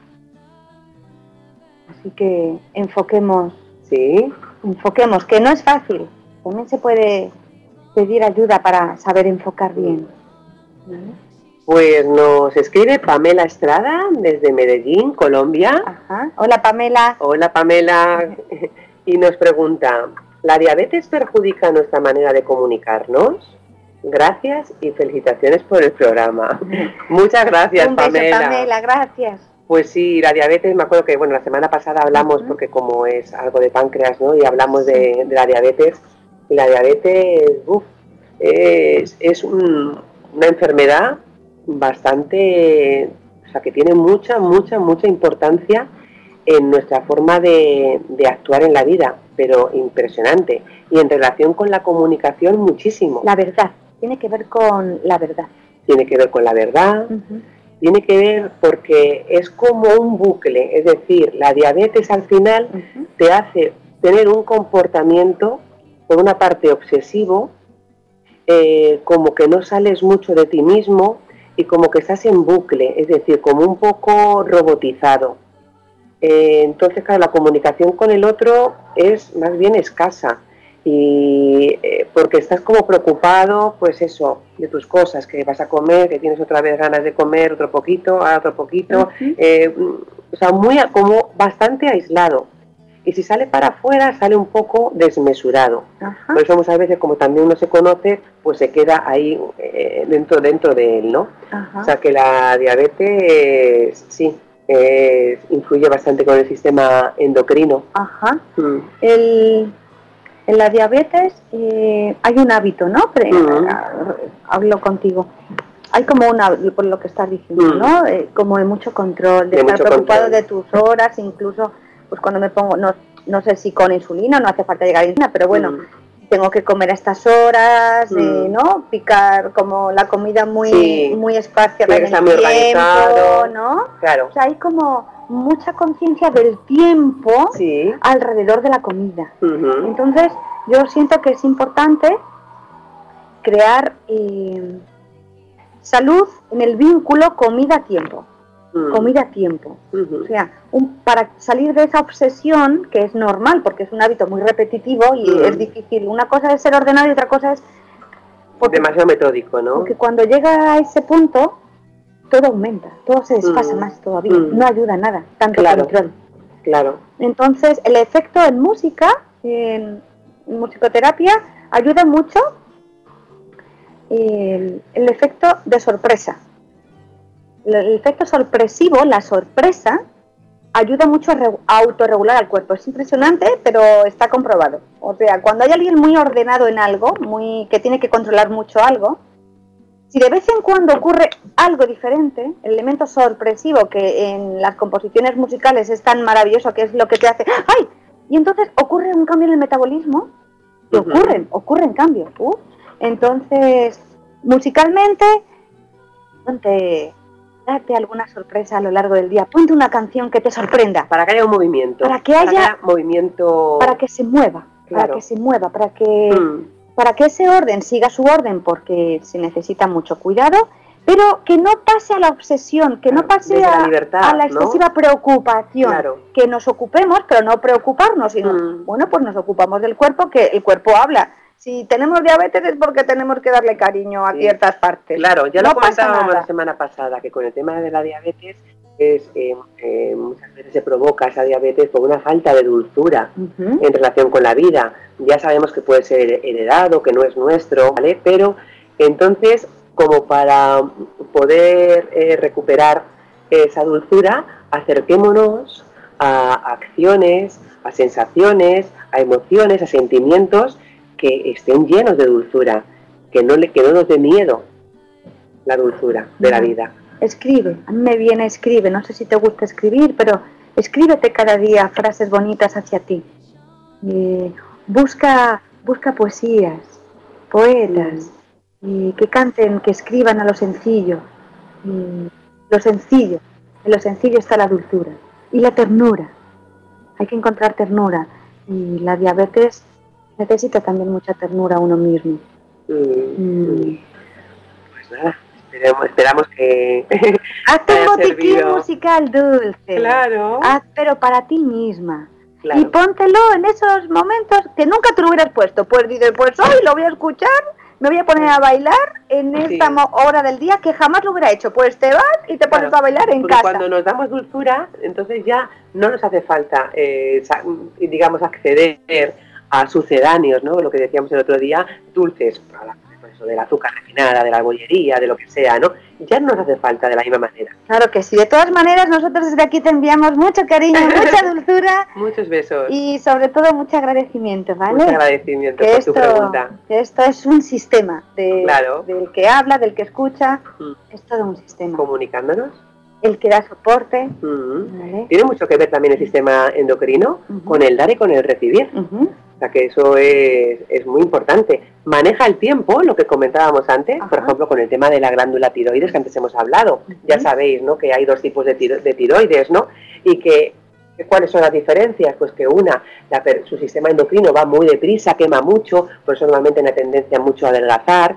Así que enfoquemos. Sí. Enfoquemos, que no es fácil. También se puede pedir ayuda para saber enfocar bien. Pues nos escribe Pamela Estrada desde Medellín, Colombia. Ajá. Hola Pamela. Hola Pamela. [laughs] y nos pregunta, ¿la diabetes perjudica nuestra manera de comunicarnos? Gracias y felicitaciones por el programa. Muchas gracias, Un Pamela. Pamela, gracias. Pues sí, la diabetes, me acuerdo que bueno, la semana pasada hablamos, porque como es algo de páncreas, ¿no? Y hablamos de, la diabetes. Y la diabetes, es, una enfermedad bastante, o sea, que tiene mucha, mucha, mucha importancia en nuestra forma de, de actuar en la vida, pero impresionante. Y en relación con la comunicación, muchísimo. La verdad tiene que ver con la verdad. Tiene que ver con la verdad, tiene que ver porque es como un bucle, es decir, la diabetes al final te hace tener un comportamiento, por una parte obsesivo, eh, como que no sales mucho de ti mismo y como que estás en bucle, es decir, como un poco robotizado. Eh, entonces, claro, la comunicación con el otro es más bien escasa y eh, porque estás como preocupado, pues eso, de tus cosas, que vas a comer, que tienes otra vez ganas de comer otro poquito, otro poquito, eh, o sea, muy como bastante aislado. y si sale para afuera sale un poco desmesurado. Por eso muchas veces como también uno se conoce, pues se queda ahí eh, dentro, dentro de él, ¿no? O sea que la diabetes, sí, influye bastante con el sistema endocrino. Ajá. Mm. El, en la diabetes eh, hay un hábito, ¿no? Hablo contigo hay como una, por lo que estás diciendo. ¿no? Eh, como de mucho control, de, estar preocupado de tus horas, incluso, pues cuando me pongo, no, no sé si con insulina, no hace falta llegar a insulina, pero bueno. Tengo que comer a estas horas, mm. ¿no? Picar como la comida muy, muy espaciada en el tiempo, ¿no? Claro. O sea, hay como mucha conciencia del tiempo alrededor de la comida. Entonces, yo siento que es importante crear eh, Salud en el vínculo comida-tiempo. Mm. Comida-tiempo. O sea, para salir de esa obsesión, que es normal, porque es un hábito muy repetitivo y es difícil. Una cosa es ser ordenado y otra cosa es... Demasiado metódico, ¿no? Porque cuando llega a ese punto, todo aumenta, todo se desfasa mm. más todavía. No ayuda a nada, tanto claro. control. Claro. Entonces, el efecto en música, en musicoterapia, ayuda mucho el, efecto de sorpresa. El, efecto sorpresivo, la sorpresa, ayuda mucho a, autorregular al cuerpo. Es impresionante, pero está comprobado. O sea, cuando hay alguien muy ordenado en algo, muy que tiene que controlar mucho algo, si de vez en cuando ocurre algo diferente, el elemento sorpresivo que en las composiciones musicales es tan maravilloso, que es lo que te hace ¡ay! Y entonces ocurre un cambio en el metabolismo, y ocurren, ocurren cambios. Uh, entonces, musicalmente, date alguna sorpresa a lo largo del día. Ponte una canción que te sorprenda. Para que haya un movimiento. Para que haya movimiento. Para que se mueva. Para que se mueva. Para que, mm. para que ese orden siga su orden, porque se necesita mucho cuidado. Pero que no pase a la obsesión, que no pase a, la, excesiva preocupación. Que nos ocupemos, pero no preocuparnos, sino, mm. bueno, pues nos ocupamos del cuerpo, que el cuerpo habla si tenemos diabetes es porque tenemos que darle cariño a ciertas partes. Claro, ya lo comentábamos la semana pasada, que con el tema de la diabetes es, eh, eh, muchas veces se provoca esa diabetes por una falta de dulzura en relación con la vida. Ya sabemos que puede ser heredado, que no es nuestro, ¿vale? Pero entonces, como para poder eh, recuperar esa dulzura, acerquémonos a acciones, a sensaciones, a emociones, a sentimientos que estén llenos de dulzura, que no, le, que no nos dé miedo la dulzura de la vida. Escribe, a mí me viene escribe, no sé si te gusta escribir, pero escríbete cada día frases bonitas hacia ti. Eh, busca, busca poesías, poetas, mm. que canten, que escriban a lo sencillo. lo sencillo, en lo sencillo está la dulzura y la ternura. Hay que encontrar ternura. Y la diabetes necesita también mucha ternura uno mismo. Mm. Mm. Pues nada, esperamos, que. Hazte un botiquín musical dulce. Claro. Haz, pero para ti misma. Y póntelo en esos momentos que nunca te lo hubieras puesto. Pues dices, pues hoy lo voy a escuchar, me voy a poner a bailar en esta hora del día que jamás lo hubiera hecho. Pues te vas y te pones a bailar en casa. Cuando nos damos dulzura, entonces ya no nos hace falta, eh, digamos, acceder a sucedáneos, ¿no? Lo que decíamos el otro día, dulces, pues eso, del azúcar refinada, de la bollería, de lo que sea, ¿no? Ya no nos hace falta de la misma manera. Claro que sí. De todas maneras, nosotros desde aquí te enviamos mucho cariño, [laughs] mucha dulzura. Muchos besos. Y sobre todo mucho agradecimiento, ¿vale? Mucho agradecimiento por tu pregunta. Que esto es un sistema de, del que habla, del que escucha. Mm. Es todo un sistema. Comunicándonos el que da soporte. Tiene mucho que ver también el sistema endocrino con el dar y con el recibir. O sea que eso es, muy importante. Maneja el tiempo, lo que comentábamos antes, por ejemplo, con el tema de la glándula tiroides que antes hemos hablado. Ya sabéis, ¿no? Que hay dos tipos de, de tiroides, ¿no? Y que ¿Cuáles son las diferencias? Pues que una, su sistema endocrino va muy deprisa, quema mucho, por eso normalmente una tendencia mucho a adelgazar.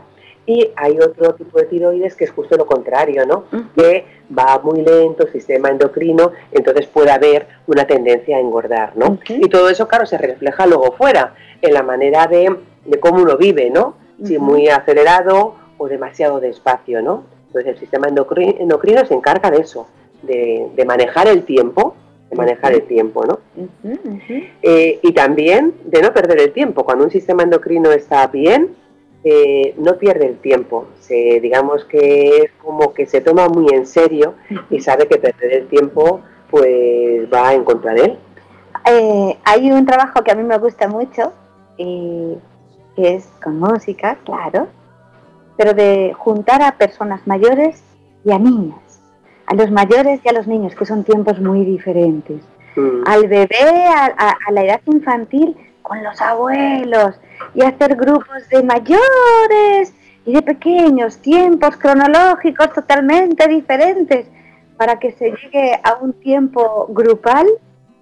Y hay otro tipo de tiroides que es justo lo contrario, ¿no? Que va muy lento el sistema endocrino, entonces puede haber una tendencia a engordar, ¿no? Y todo eso, claro, se refleja luego fuera, en la manera de, cómo uno vive, ¿no? Si muy acelerado o demasiado despacio, ¿no? Entonces el sistema endocrino, se encarga de eso, de, manejar el tiempo de manejar el tiempo, ¿no? Eh, y también de no perder el tiempo. Cuando un sistema endocrino está bien, eh, no pierde el tiempo. Se, digamos que es como que se toma muy en serio y sabe que perder el tiempo pues va en contra de él. Eh, hay un trabajo que a mí me gusta mucho, que es con música, claro, pero de juntar a personas mayores y a niñas a los mayores y a los niños, que son tiempos muy diferentes. Mm. Al bebé, a, la edad infantil, con los abuelos, y hacer grupos de mayores y de pequeños, tiempos cronológicos totalmente diferentes, para que se llegue a un tiempo grupal,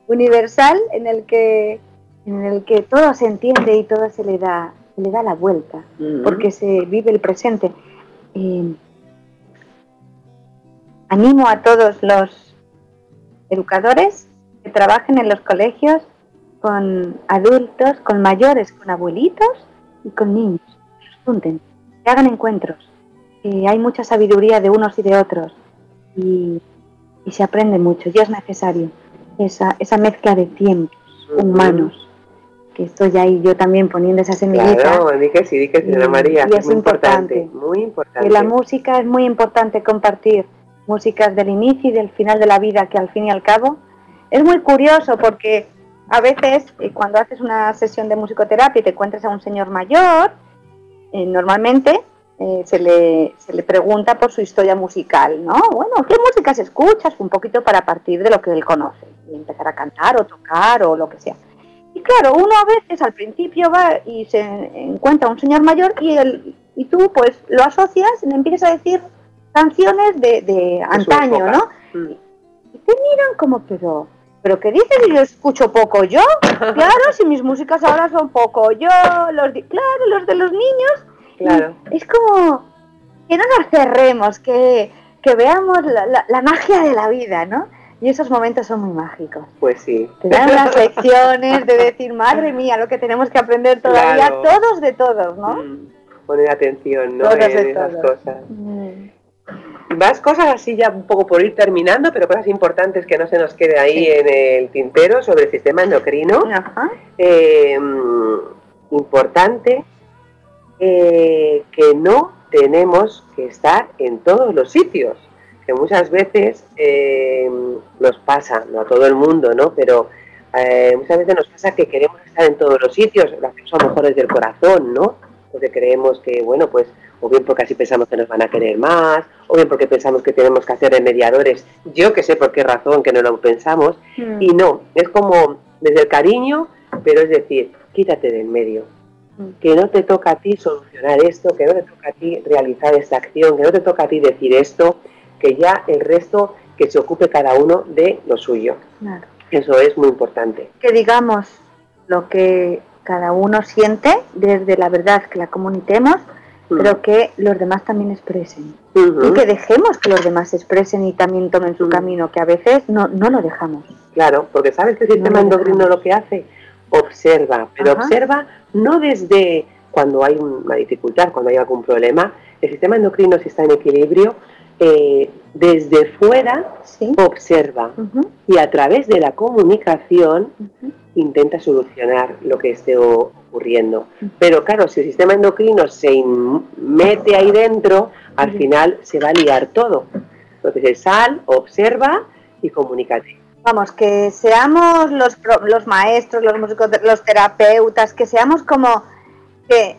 universal, en el que, en el que todo se entiende y todo se le da, le da la vuelta, porque se vive el presente. Eh, Animo a todos los educadores que trabajen en los colegios con adultos, con mayores, con abuelitos y con niños. Que los junten, que hagan encuentros. hay mucha sabiduría de unos y de otros y, se aprende mucho y es necesario esa, esa mezcla de tiempos humanos que estoy ahí yo también poniendo esa semillita. Claro, dije sí, dije sí, María. Y es muy importante, muy importante. Que la música es muy importante compartir músicas del inicio y del final de la vida, que al fin y al cabo es muy curioso porque a veces eh, cuando haces una sesión de musicoterapia y te encuentras a un señor mayor, eh, normalmente eh, se, le, se le pregunta por su historia musical, ¿no? Bueno, ¿qué músicas escuchas? Un poquito para partir de lo que él conoce y empezar a cantar o tocar o lo que sea. Y claro, uno a veces al principio va y se encuentra un señor mayor y, él, y tú pues lo asocias y le empiezas a decir canciones de, de antaño, ¿no? Mm. Y te miran como, pero, pero ¿qué dices? Y yo escucho poco yo. [laughs] Claro, si mis músicas ahora son poco yo, los claro, los de los niños. Claro. Es como que no nos cerremos, que, que veamos la, la, magia de la vida, ¿no? Y esos momentos son muy mágicos. Pues sí. Te dan las [laughs] lecciones de decir, madre mía, lo que tenemos que aprender todavía, todos de todos, ¿no? Mm. Poner atención, ¿no? en esas cosas. Mm. Más cosas así ya un poco por ir terminando, pero cosas importantes que no se nos quede ahí en el tintero sobre el sistema endocrino. Eh, importante eh, que no tenemos que estar en todos los sitios, que muchas veces eh, nos pasa, no a todo el mundo, ¿no? Pero muchas veces nos pasa que queremos estar en todos los sitios, lo hacemos a lo mejor desde el corazón, ¿no? Porque creemos que, bueno, pues o bien porque así pensamos que nos van a querer más, o bien porque pensamos que tenemos que hacer de mediadores, yo que sé por qué razón que no lo pensamos, hmm. y no, es como desde el cariño, pero es decir, quítate del medio, hmm. que no te toca a ti solucionar esto, que no te toca a ti realizar esta acción, que no te toca a ti decir esto, que ya el resto que se ocupe cada uno de lo suyo. Eso es muy importante. Que digamos lo que cada uno siente desde la verdad que la comuniquemos pero que los demás también expresen. Y que dejemos que los demás expresen y también tomen su camino, que a veces no, no lo dejamos. Claro, porque sabes que el sistema endocrino lo que hace, observa, pero observa no desde cuando hay una dificultad, cuando hay algún problema, el sistema endocrino si está en equilibrio, eh, desde fuera observa y a través de la comunicación intenta solucionar lo que esté ocurriendo. Pero claro, si el sistema endocrino se mete ahí dentro, al final se va a liar todo. Entonces, sal, observa y comunícate. Vamos, que seamos los, los maestros, los músicos, los terapeutas, que seamos como que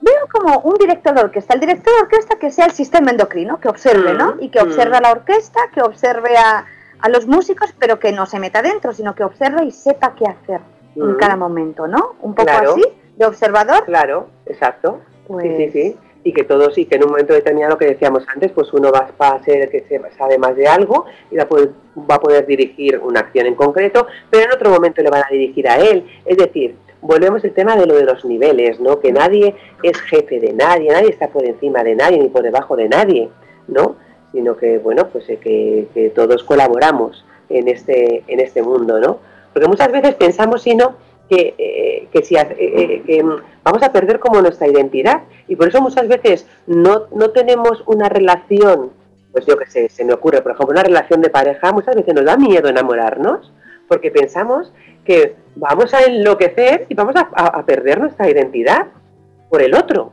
veo como un director de orquesta, el director de orquesta que sea el sistema endocrino, que observe, ¿no? Mm, y que observe a mm. la orquesta, que observe a, a los músicos, pero que no se meta dentro, sino que observe y sepa qué hacer en cada momento, ¿no? Un poco así, de observador. Claro, exacto. Sí, sí, pues sí. Y que todos, y que en un momento determinado, lo que decíamos antes, pues uno va, a ser el que sabe más de algo y va a, poder, va a poder dirigir una acción en concreto, pero en otro momento le van a dirigir a él. Es decir, volvemos al tema de lo de los niveles, ¿no? Que nadie es jefe de nadie, nadie está por encima de nadie ni por debajo de nadie, ¿no? Sino que, bueno, pues eh, que, todos colaboramos en este, en este mundo, ¿no? Porque muchas veces pensamos, si no, que, eh, que si eh, vamos a perder como nuestra identidad y por eso muchas veces no, no tenemos una relación pues yo qué sé, se me ocurre, por ejemplo, una relación de pareja, muchas veces nos da miedo enamorarnos porque pensamos que vamos a enloquecer y vamos a, perder nuestra identidad por el otro.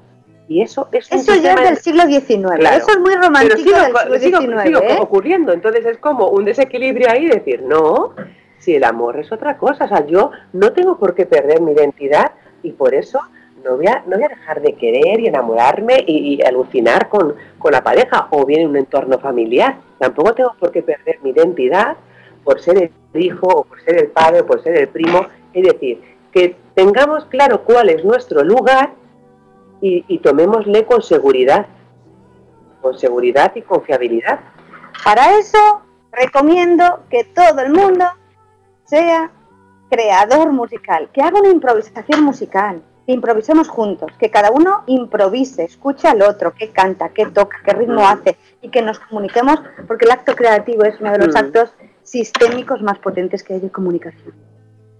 Y eso es Eso ya es del siglo XIX. Eso es muy romántico del siglo XIX. ¿eh? ocurriendo. Entonces es como un desequilibrio ahí decir, no, si el amor es otra cosa. O sea, yo no tengo por qué perder mi identidad y por eso no voy a, no voy a dejar de querer y enamorarme y, alucinar con, con, la pareja o bien en un entorno familiar. Tampoco tengo por qué perder mi identidad por ser el hijo o por ser el padre o por ser el primo. Es decir, que tengamos claro cuál es nuestro lugar y, y tomémosle con seguridad, con seguridad y confiabilidad. Para eso recomiendo que todo el mundo sea creador musical, que haga una improvisación musical, que improvisemos juntos, que cada uno improvise, escuche al otro, que canta, que toca, qué ritmo hace y que nos comuniquemos, porque el acto creativo es uno de los actos sistémicos más potentes que hay de comunicación.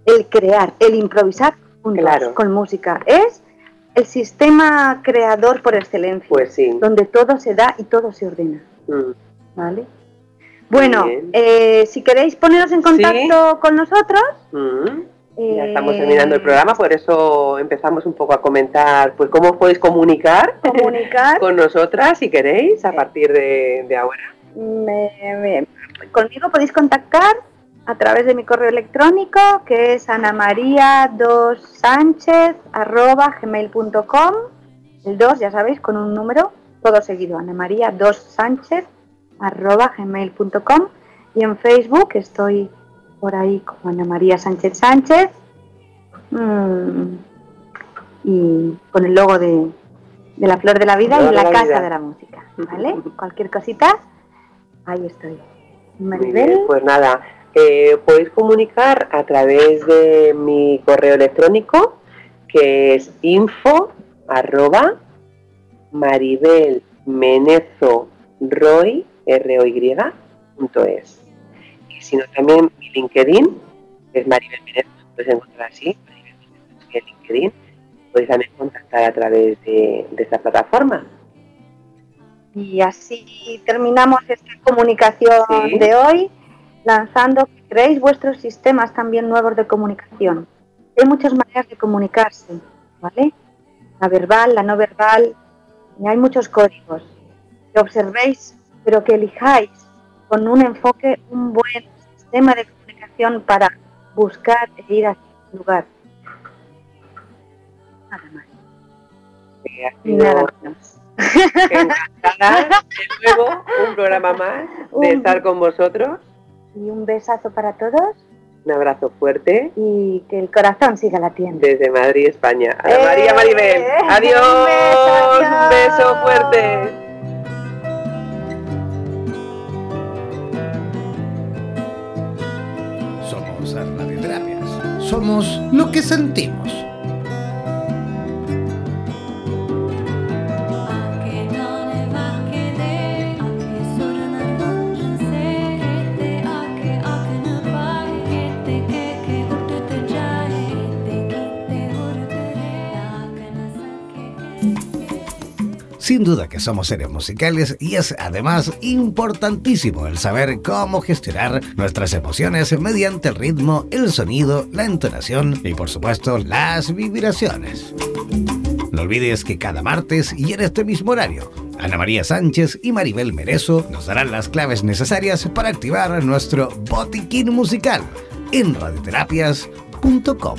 El crear, el improvisar juntos, con música, es el sistema creador por excelencia, pues donde todo se da y todo se ordena. Mm. ¿Vale? Bueno, eh, si queréis poneros en contacto con nosotros, ya estamos terminando el programa, por eso empezamos un poco a comentar pues cómo podéis [laughs] comunicar, con nosotras si queréis a partir de, ahora. conmigo podéis contactar a través de mi correo electrónico que es anamaria2sánchez.gmail.com el 2 ya sabéis con un número todo seguido anamaria2sánchez.gmail.com y en Facebook estoy por ahí como Ana María Sánchez Sánchez mm, y con el logo de, la Flor de la Vida y la, Casa de la Música, ¿vale? [laughs] Cualquier cosita, ahí estoy. Maribel. pues nada, eh, podéis comunicar a través de mi correo electrónico que es info arroba maribelmenezo.roy, r o y, punto es sino también mi LinkedIn, que es Maribel Pérez, puedes encontrar así, Maribel en LinkedIn, podéis también contactar a través de, esta plataforma. Y así terminamos esta comunicación de hoy, lanzando que creéis vuestros sistemas también nuevos de comunicación. Hay muchas maneras de comunicarse, ¿vale? La verbal, la no verbal, y hay muchos códigos. Que observéis, pero que elijáis con un enfoque, un buen sistema de comunicación para buscar e ir a ese lugar. Nada más. Y nada menos. Encantada de nuevo un programa más de [laughs] estar con vosotros. Y un besazo para todos. Un abrazo fuerte. Y que el corazón siga latiendo. Desde Madrid, España. A María Maribel. ¡Eh! Adiós. un beso fuerte. somos lo que sentimos. Sin duda que somos seres musicales y es además importantísimo el saber cómo gestionar nuestras emociones mediante el ritmo, el sonido, la entonación y por supuesto las vibraciones. No olvides que cada martes y en este mismo horario, Ana María Sánchez y Maribel Merezo nos darán las claves necesarias para activar nuestro botiquín musical en radioterapias.com.